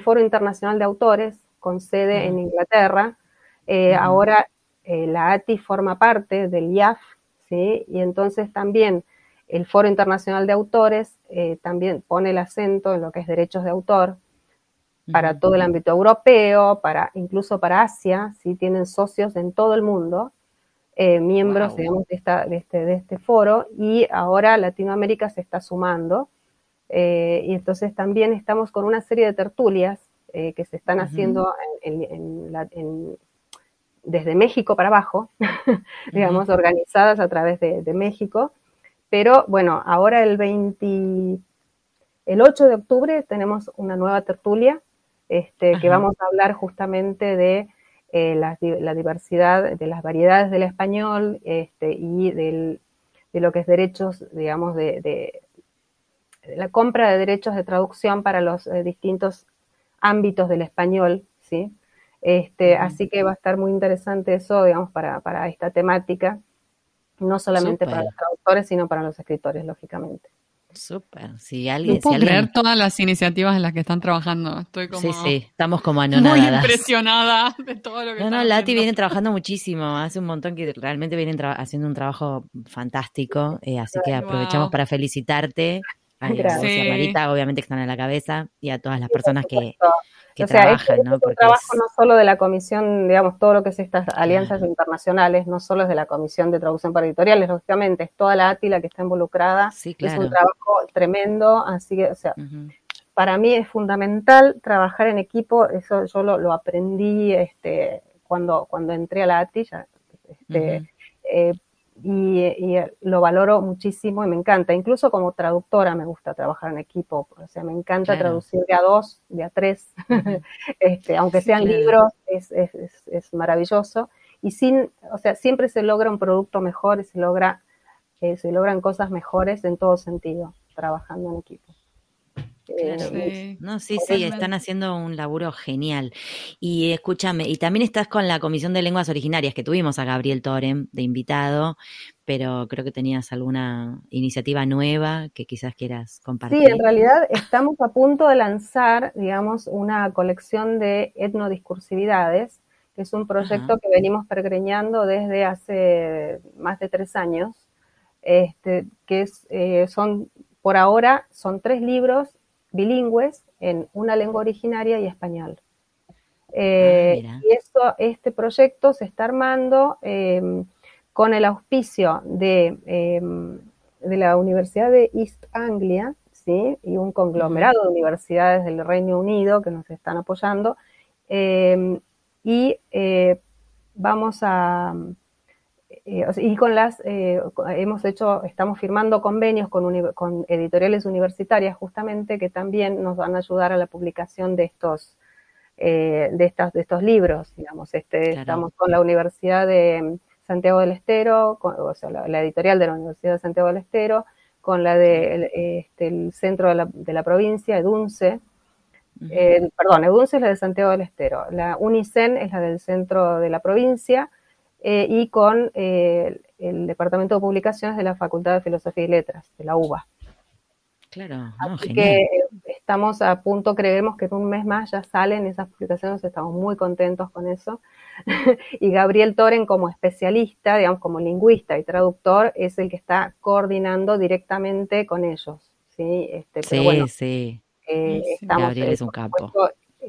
Foro Internacional de Autores, con sede en Inglaterra. Eh, ahora eh, la ATI forma parte del IAF, ¿sí? y entonces también el Foro Internacional de Autores eh, también pone el acento en lo que es derechos de autor para todo el ámbito europeo, para, incluso para Asia, ¿sí? tienen socios en todo el mundo. Eh, miembros, digamos, de, esta, de, este, de este foro y ahora Latinoamérica se está sumando. Eh, y entonces también estamos con una serie de tertulias eh, que se están haciendo desde México para abajo, (laughs) digamos, organizadas a través de, México. Pero bueno, ahora el 20, el 8 de octubre tenemos una nueva tertulia este, que vamos a hablar justamente de eh, la, diversidad de las variedades del español este, y de lo que es derechos, digamos, de, la compra de derechos de traducción para los eh, distintos ámbitos del español, ¿sí? Este, Así que va a estar muy interesante eso, digamos, para, esta temática, no solamente para los traductores, sino para los escritores, lógicamente. Súper. Si alguien, no puedo creer todas las iniciativas en las que están trabajando. Estoy como. Sí, sí, estamos como anonadadas. Muy impresionada de todo lo que No, no, Lati viene trabajando muchísimo. Hace un montón que realmente vienen haciendo un trabajo fantástico. Eh, así que aprovechamos para felicitarte. A, Gracias. Marita, obviamente que están en la cabeza, y a todas las personas que, que trabajan, ¿no? Porque trabajo no solo de la comisión, digamos, todo lo que es estas alianzas internacionales, no solo es de la comisión de traducción para editoriales, lógicamente, es toda la ATILA que está involucrada, sí, es un trabajo tremendo, así que, o sea, para mí es fundamental trabajar en equipo, eso yo lo, aprendí este, cuando, cuando entré a la ATI, este, y, lo valoro muchísimo y me encanta. Incluso como traductora me gusta trabajar en equipo, o sea, me encanta traducir de a dos, de a tres, (laughs) este, aunque sean libros, es, es, es, maravilloso. Y sin, o sea, siempre se logra un producto mejor y se logra, eh, se logran cosas mejores en todo sentido, trabajando en equipo. Sí. No, sí, sí, están haciendo un laburo genial. Y escúchame, y también estás con la Comisión de Lenguas Originarias, que tuvimos a Gabriel Torem de invitado, pero creo que tenías alguna iniciativa nueva que quizás quieras compartir. Sí, en realidad estamos a punto de lanzar, digamos, una colección de etnodiscursividades, que es un proyecto que venimos pergreñando desde hace más de tres años, este, que es, eh, son, por ahora, son tres libros bilingües en una lengua originaria y español. Eh, ah, y esto, este proyecto se está armando em, con el auspicio de, em, de la Universidad de East Anglia, ¿sí? y un conglomerado de universidades del Reino Unido que nos están apoyando, em, y eh, vamos a, eh, y con las, eh, hemos hecho, estamos firmando convenios con, con, editoriales universitarias justamente que también nos van a ayudar a la publicación de estos, de estas, de estos libros, digamos, este, estamos con la Universidad de Santiago del Estero, o sea, la, editorial de la Universidad de Santiago del Estero, con la del de, este, centro de la, de la, provincia, EDUNCE, eh, perdón, EDUNCE es la de Santiago del Estero, la UNICEN es la del centro de la provincia, eh, y con eh, el Departamento de Publicaciones de la Facultad de Filosofía y Letras, de la UBA. Claro, Así que estamos a punto, creemos que en un mes más ya salen esas publicaciones, estamos muy contentos con eso. (laughs) y Gabriel Toren como especialista, digamos como lingüista y traductor, es el que está coordinando directamente con ellos. Sí, este, sí, sí. Eh, Gabriel es un campo.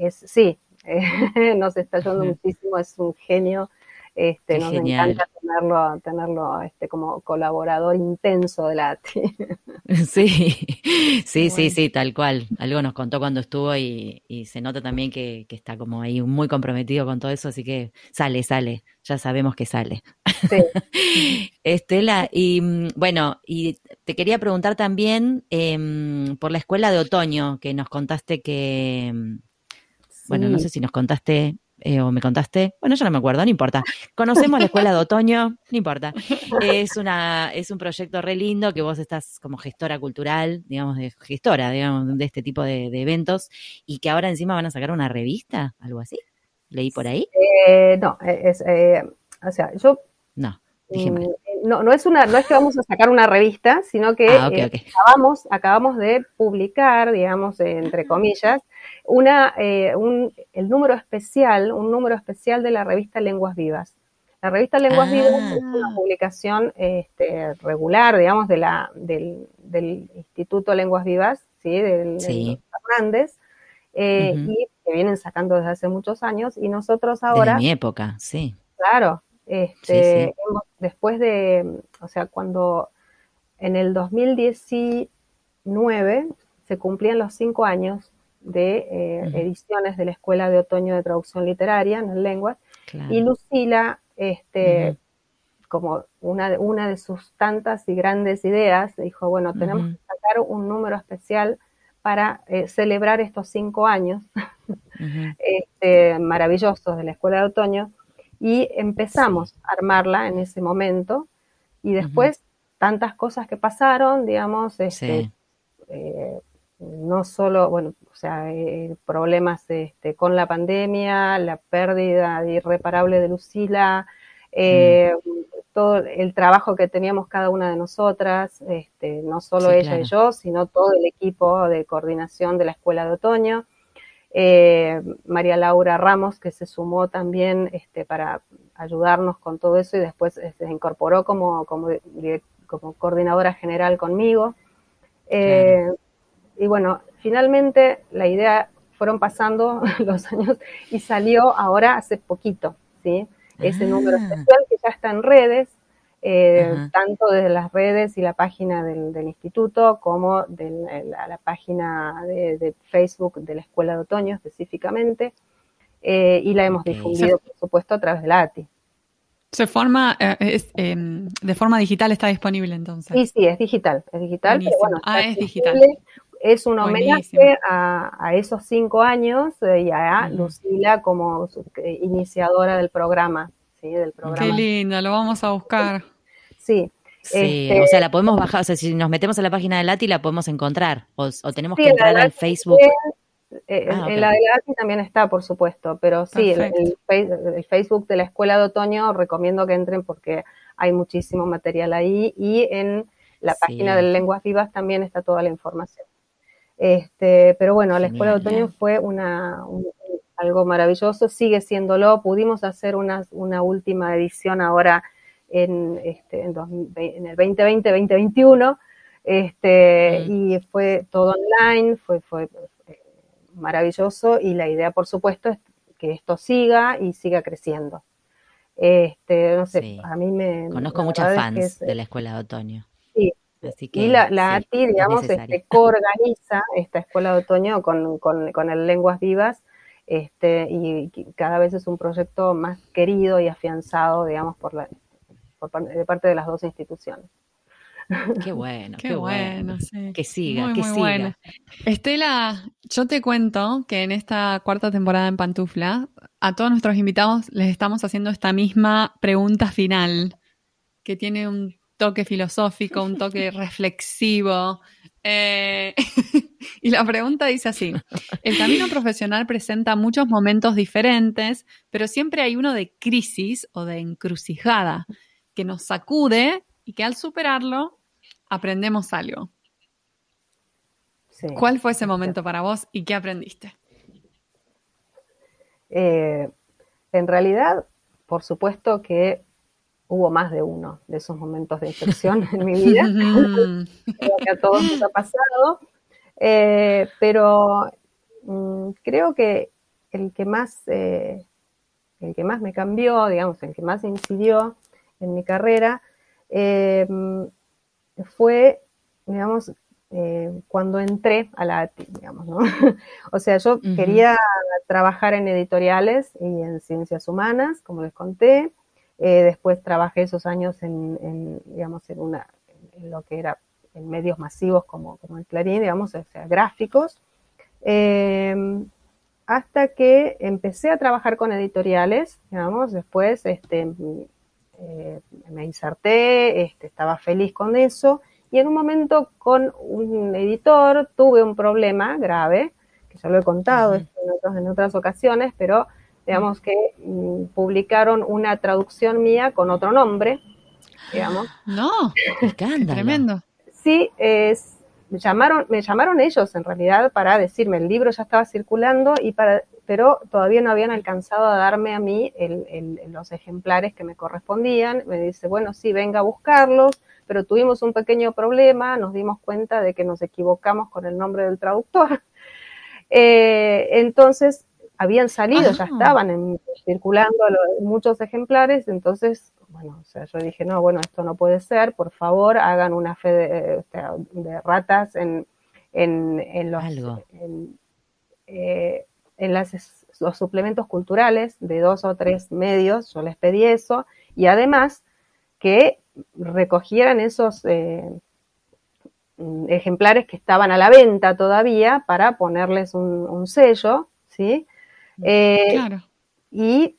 sí, (laughs) nos está ayudando muchísimo, es un genio este, nos encanta tenerlo, tenerlo este, como colaborador intenso de la (laughs) Sí, sí, sí, sí, tal cual. Algo nos contó cuando estuvo y, se nota también que, está como ahí muy comprometido con todo eso, así que sale, sale, ya sabemos que sale. (laughs) Estela, y mm, bueno, y te quería preguntar también em, por la escuela de otoño, que nos contaste que, mm, bueno, no sé si nos contaste eh, o me contaste, bueno, yo no me acuerdo, no importa. Conocemos la escuela de (laughs) otoño, no importa. Es una, es un proyecto re lindo que vos estás como gestora cultural, digamos, de gestora, digamos, de este tipo de, eventos, y que ahora encima van a sacar una revista, algo así. ¿Leí por ahí? Eh, no, es, eh, o sea, yo no. Dije mm, No, no es una, no es que vamos a sacar una revista, sino que ah, Acabamos, acabamos de publicar, digamos, entre comillas, una, eh, un, el número especial, un número especial de la revista Lenguas Vivas. La revista Lenguas ah. Vivas es una publicación este, regular, digamos, de la, del, Instituto Lenguas Vivas, ¿sí? Del, sí. Fernández, eh, y que vienen sacando desde hace muchos años, y nosotros ahora... Mi época, sí. Claro, este, después de, o sea, cuando en el 2019 se cumplían los cinco años de eh, ediciones de la Escuela de Otoño de Traducción Literaria en lenguas. Y Lucila, este, como una, una de sus tantas y grandes ideas, dijo, bueno, tenemos que sacar un número especial para eh, celebrar estos cinco años (laughs) este, maravillosos de la Escuela de Otoño. Y empezamos a armarla en ese momento. Y después, tantas cosas que pasaron, digamos, este, eh, no solo, bueno, o sea, eh, problemas este, con la pandemia, la pérdida irreparable de Lucila, eh, mm. todo el trabajo que teníamos cada una de nosotras, este, no solo ella y yo, sino todo el equipo de coordinación de la Escuela de Otoño. Eh, María Laura Ramos, que se sumó también este, para ayudarnos con todo eso y después se incorporó como, como, como coordinadora general conmigo y bueno, finalmente la idea fueron pasando (laughs) los años y salió ahora hace poquito, ¿sí? Ese número ah. especial que ya está en redes, eh, tanto desde las redes y la página del, instituto como de la, página de, Facebook de la Escuela de Otoño específicamente, eh, y la hemos difundido, por supuesto, a través de la ATI. Se forma, eh, em, de forma digital está disponible entonces. Sí, sí, es digital, es digital, pero bueno, ah, es digital es un homenaje a, esos cinco años eh, y a Lucila como iniciadora del programa, ¿sí? Del programa. Qué linda, lo vamos a buscar. Sí. Sí, este o sea, la podemos bajar, o sea, si nos metemos en la página de Lati la podemos encontrar, o, tenemos que entrar al Facebook. Eh, ah, en la de Lati también está, por supuesto, pero sí, el, Facebook de la Escuela de Otoño recomiendo que entren porque hay muchísimo material ahí y en la página de Lenguas Vivas también está toda la información. Este, pero bueno, la Escuela de Otoño fue una, algo maravilloso, sigue siéndolo. Pudimos hacer una, una última edición ahora en, este, en, en el 2020-2021 este, y fue todo online, fue, fue eh, maravilloso y la idea, por supuesto, es que esto siga y siga creciendo. Este, no sé, a mí me... Conozco muchas fans de la escuela de otoño. Sí. y la, la ATI, digamos, este, coorganiza esta escuela de otoño con, con, el Lenguas Vivas este, y cada vez es un proyecto más querido y afianzado, digamos, por la, de parte de las dos instituciones. Qué bueno, (laughs) qué, bueno. Que siga, que siga. Estela, yo te cuento que en esta cuarta temporada en Pantufla, a todos nuestros invitados les estamos haciendo esta misma pregunta final, que tiene un toque filosófico, un toque (laughs) reflexivo. Eh, (laughs) y la pregunta dice así, el camino profesional presenta muchos momentos diferentes, pero siempre hay uno de crisis o de encrucijada que nos sacude y que al superarlo aprendemos algo. ¿Cuál fue ese momento para vos y qué aprendiste? Eh, en realidad, por supuesto que hubo más de uno de esos momentos de inflexión en mi vida. (laughs) creo que a todos nos ha pasado. Eh, pero mm, creo que el que más eh, el que más me cambió, digamos, el que más incidió en mi carrera, eh, fue, digamos, eh, cuando entré a la ATI, digamos, ¿no? (laughs) o sea, yo quería trabajar en editoriales y en ciencias humanas, como les conté. Eh, después trabajé esos años en, digamos, en, una, en lo que era en medios masivos como, como el Clarín, digamos, o sea, gráficos. hasta que empecé a trabajar con editoriales, digamos, después este, eh, me inserté, este, estaba feliz con eso, y en un momento con un editor tuve un problema grave, que ya lo he contado en, otras, ocasiones, pero digamos que mm, publicaron una traducción mía con otro nombre, digamos. No, tremendo. Sí, es, me llamaron, me llamaron ellos en realidad para decirme, el libro ya estaba circulando y para pero todavía no habían alcanzado a darme a mí los ejemplares que me correspondían. Me dice, bueno, sí, venga a buscarlos, pero tuvimos un pequeño problema, nos dimos cuenta de que nos equivocamos con el nombre del traductor. (laughs) Eh, entonces, habían salido, ya estaban circulando muchos ejemplares, entonces, bueno, o sea, yo dije, no, bueno, esto no puede ser, por favor, hagan una fe de, ratas en, en, los... Eh, en los suplementos culturales de dos o tres medios, yo les pedí eso, y además que recogieran esos eh, ejemplares que estaban a la venta todavía para ponerles un, sello, ¿sí? Eh, claro. Y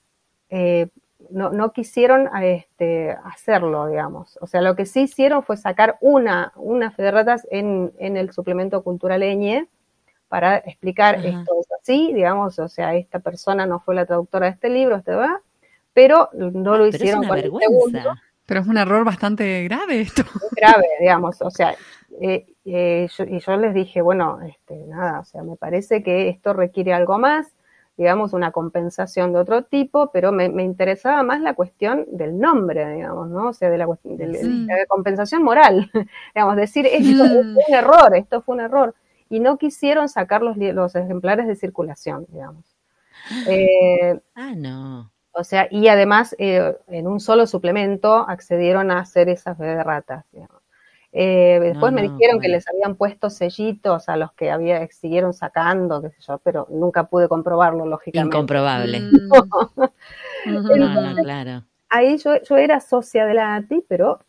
eh, no, quisieron este, hacerlo, digamos. O sea, lo que sí hicieron fue sacar una, una fe de ratas en, en el suplemento cultural Eñe, para explicar esto es así, digamos, o sea, esta persona no fue la traductora de este libro, este va, pero no lo hicieron con el segundo. Pero es un error bastante grave esto. grave, digamos, o sea, eh, eh, y yo les dije, bueno, este, nada, o sea, me parece que esto requiere algo más, digamos, una compensación de otro tipo, pero me, interesaba más la cuestión del nombre, digamos, ¿no? O sea, de la, de, la compensación moral, (laughs) digamos, decir, esto fue un error, esto fue un error y no quisieron sacar los, los ejemplares de circulación, digamos. Eh, (gasps) ah, no. O sea, y además eh, en un solo suplemento accedieron a hacer esas de ratas, eh, después me dijeron que les habían puesto sellitos a los que había, siguieron sacando, qué sé yo, pero nunca pude comprobarlo, lógicamente. Incomprobable. (laughs) no, claro. Ahí yo, yo era socia de la ATI, pero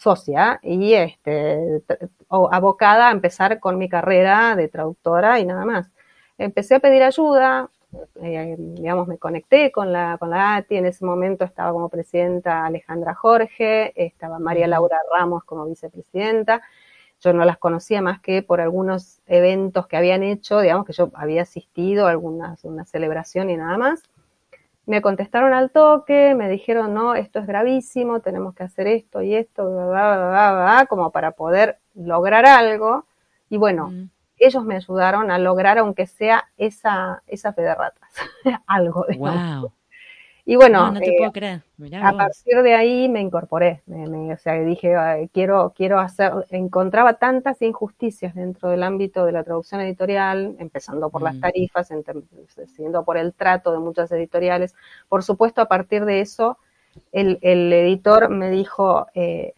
socia y este, abocada a empezar con mi carrera de traductora y nada más. Empecé a pedir ayuda, eh, digamos, me conecté con la, con la ATI, en ese momento estaba como presidenta Alejandra Jorge, estaba María Laura Ramos como vicepresidenta, yo no las conocía más que por algunos eventos que habían hecho, digamos que yo había asistido a algunas, una celebración y nada más. Me contestaron al toque, me dijeron, no, esto es gravísimo, tenemos que hacer esto y esto, bla, bla, bla, como para poder lograr algo. Y bueno, mm. ellos me ayudaron a lograr, aunque sea esa, esa fe de ratas, (laughs) algo. Wow. Y bueno, eh, a partir de ahí me incorporé, o sea, dije, quiero, quiero hacer, encontraba tantas injusticias dentro del ámbito de la traducción editorial, empezando por las mm. tarifas, siguiendo por el trato de muchas editoriales. Por supuesto, a partir de eso, el, el editor me dijo, eh,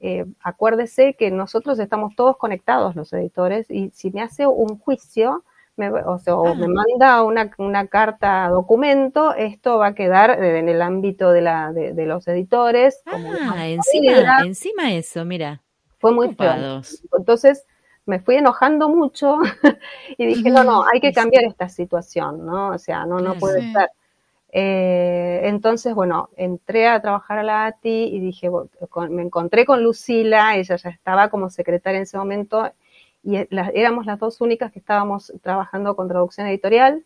eh, acuérdese que nosotros estamos todos conectados, los editores, y si me hace un juicio, me, o sea, o me Ah. manda una, una carta documento, esto va a quedar en el ámbito de, la, de, de los editores. Ah, encima, encima eso, mira. Fue muy feo. Entonces me fui enojando mucho (laughs) y dije, no, no, hay que cambiar esta situación, ¿no? O sea, no, no puede Sí. ser. Eh, entonces, bueno, entré a trabajar a la ATI y dije, bueno, me encontré con Lucila, ella ya estaba como secretaria en ese momento y e- la- éramos las dos únicas que estábamos trabajando con traducción editorial.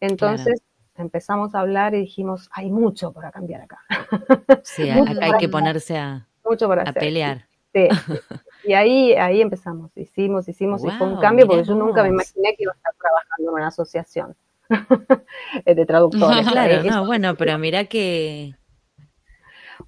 Entonces empezamos a hablar y dijimos, hay mucho para cambiar acá, (laughs) Sí, acá hay que ponerse a, mucho para a hacer. pelear. Sí. (laughs) Y ahí, ahí empezamos, hicimos, hicimos, y fue un cambio porque yo nunca me imaginé que iba a estar trabajando en una asociación (laughs) de traductores. Claro, no, bueno, pero mira que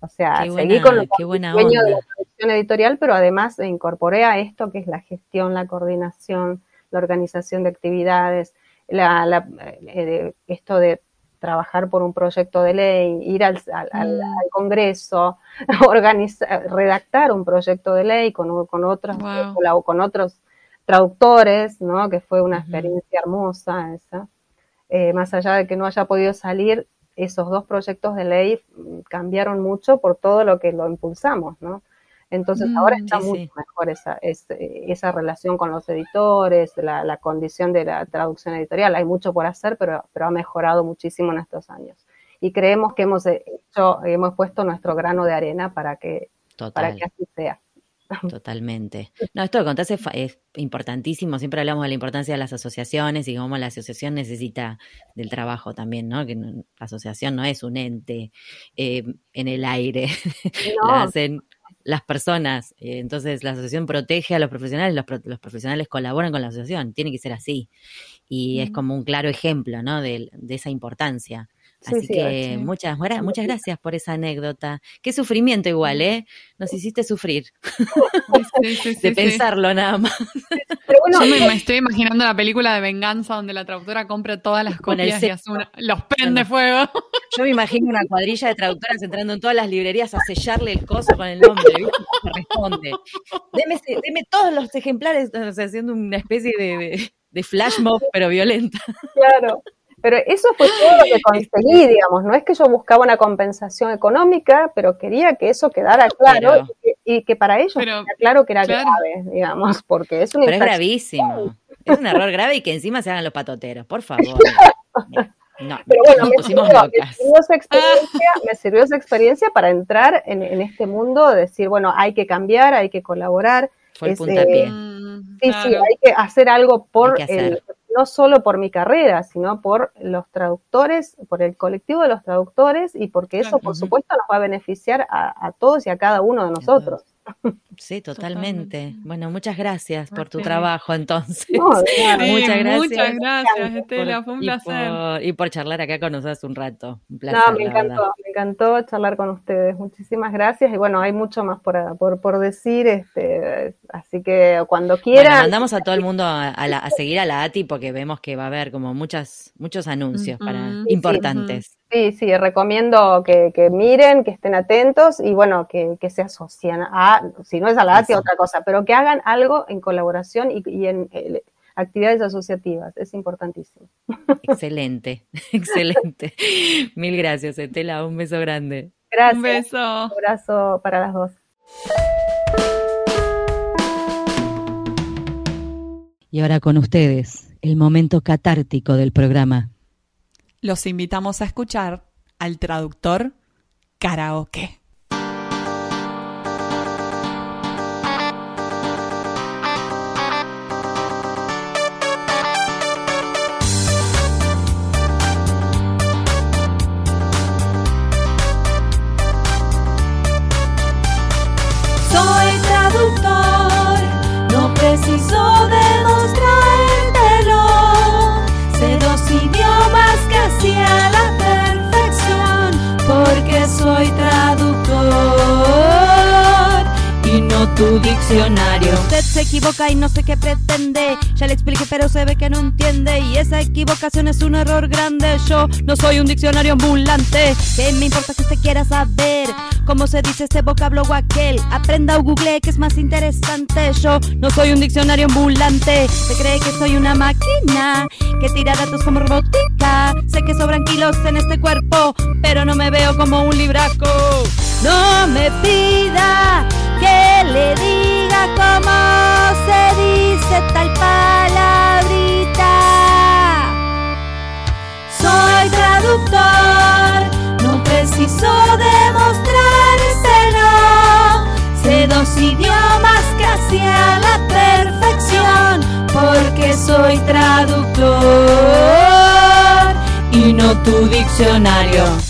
o sea, qué seguí buena- con, buena el sueño de la onda. traducción editorial, pero además incorporé a esto que es la gestión, la coordinación, la organización de actividades, la, la- eh, esto de trabajar por un proyecto de ley, ir al, al- al- Mm. al Congreso, (laughs) organizar, redactar un proyecto de ley con, con otros Wow. con otros traductores, ¿no? Que fue una experiencia hermosa esa. Eh, más allá de que no haya podido salir, esos dos proyectos de ley mm, cambiaron mucho por todo lo que lo impulsamos, ¿no? Entonces Mm, ahora está sí, mucho sí. mejor esa, es- esa relación con los editores, la, la condición de la traducción editorial. Hay mucho por hacer, pero, pero ha mejorado muchísimo en estos años. Y creemos que hemos hecho, hemos puesto nuestro grano de arena para que, para que así sea. (laughs) Totalmente. No, esto que contaste es, es importantísimo. Siempre hablamos de la importancia de las asociaciones y cómo la asociación necesita del trabajo también, ¿no? Que la asociación no es un ente eh, en el aire, (laughs) la No, hacen las personas. Eh, entonces, la asociación protege a los profesionales, los, pro- los profesionales colaboran con la asociación. Tiene que ser así. Y es como un claro ejemplo, ¿no? De, de esa importancia. Sí, Así sí, que sí. muchas, muera- muchas gracias por esa anécdota. Qué sufrimiento igual, ¿eh? Nos hiciste sufrir (laughs) Sí, sí, sí, de sí. pensarlo nada más. pero bueno, Yo me, me estoy imaginando la película de venganza donde la traductora compra todas las copias y hace una- los prende fuego. Yo me imagino una (laughs) cuadrilla de traductoras entrando en todas las librerías a sellarle el coso con el nombre, ¿viste? Se responde. Deme, deme todos los ejemplares, o sea, haciendo una especie de, de, de flash mob, pero violenta. Claro. Pero eso fue todo lo que conseguí, digamos. No es que yo buscaba una compensación económica, pero quería que eso quedara claro Pero- y, que, y que para ellos Pero- quedara claro que era claro. grave, digamos, porque es una Pero es gravísimo. Es un error grave y que encima se hagan los patoteros, por favor. (laughs) No, Pero bueno, me sirvió, me sirvió esa (laughs) experiencia, me sirvió esa experiencia para entrar en, en este mundo, de decir, bueno, hay que cambiar, hay que colaborar. Fue el es, puntapié. Mm, Sí, claro. sí, hay que hacer algo por, hacer. el- no solo por mi carrera, sino por los traductores, por el colectivo de los traductores y porque eso, por supuesto, nos va a beneficiar a, a todos y a cada uno de nosotros. Sí, (laughs) totalmente. Bueno, muchas gracias por tu trabajo entonces. No. (laughs) Sí, Muchas gracias. Muchas gracias, Estela. Fue un y placer. por- y por charlar acá con nosotros un rato. Un placer, No, me encantó, me encantó charlar con ustedes. Muchísimas gracias. Y bueno, hay mucho más por, por, por decir, este, así que cuando Bueno, quieran. mandamos a todo el mundo a, a la- a seguir a la ATI porque vemos que va a haber como muchas, muchos anuncios para importantes. Sí, sí, recomiendo que, que miren, que estén atentos y bueno, que, que se asocien a, si no es a la ATI, otra cosa, pero que hagan algo en colaboración y, y en eh, actividades asociativas, es importantísimo. (laughs) Excelente, (laughs) excelente. Mil gracias, Estela. Un beso grande. Gracias. Un beso. Un abrazo para las dos. Y ahora con ustedes, el momento catártico del programa. Los invitamos a escuchar al traductor karaoke. Tu diccionario. Se equivoca y no sé qué pretende. Ya le expliqué, pero se ve que no entiende. Y esa equivocación es un error grande. Yo no soy un diccionario ambulante. ¿Qué me importa que usted quiera saber cómo se dice este vocablo o aquel? Aprenda o google que es más interesante. Yo no soy un diccionario ambulante. Se cree que soy una máquina que tira datos como robótica. Sé que sobran kilos en este cuerpo, pero no me veo como un libraco. No me pida que le diga cómo se dice tal palabrita. Soy traductor, no preciso demostrárselo. Sé dos idiomas casi a la perfección, porque soy traductor y no tu diccionario.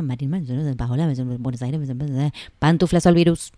Marín, Buenos Aires, Pantuflas al virus.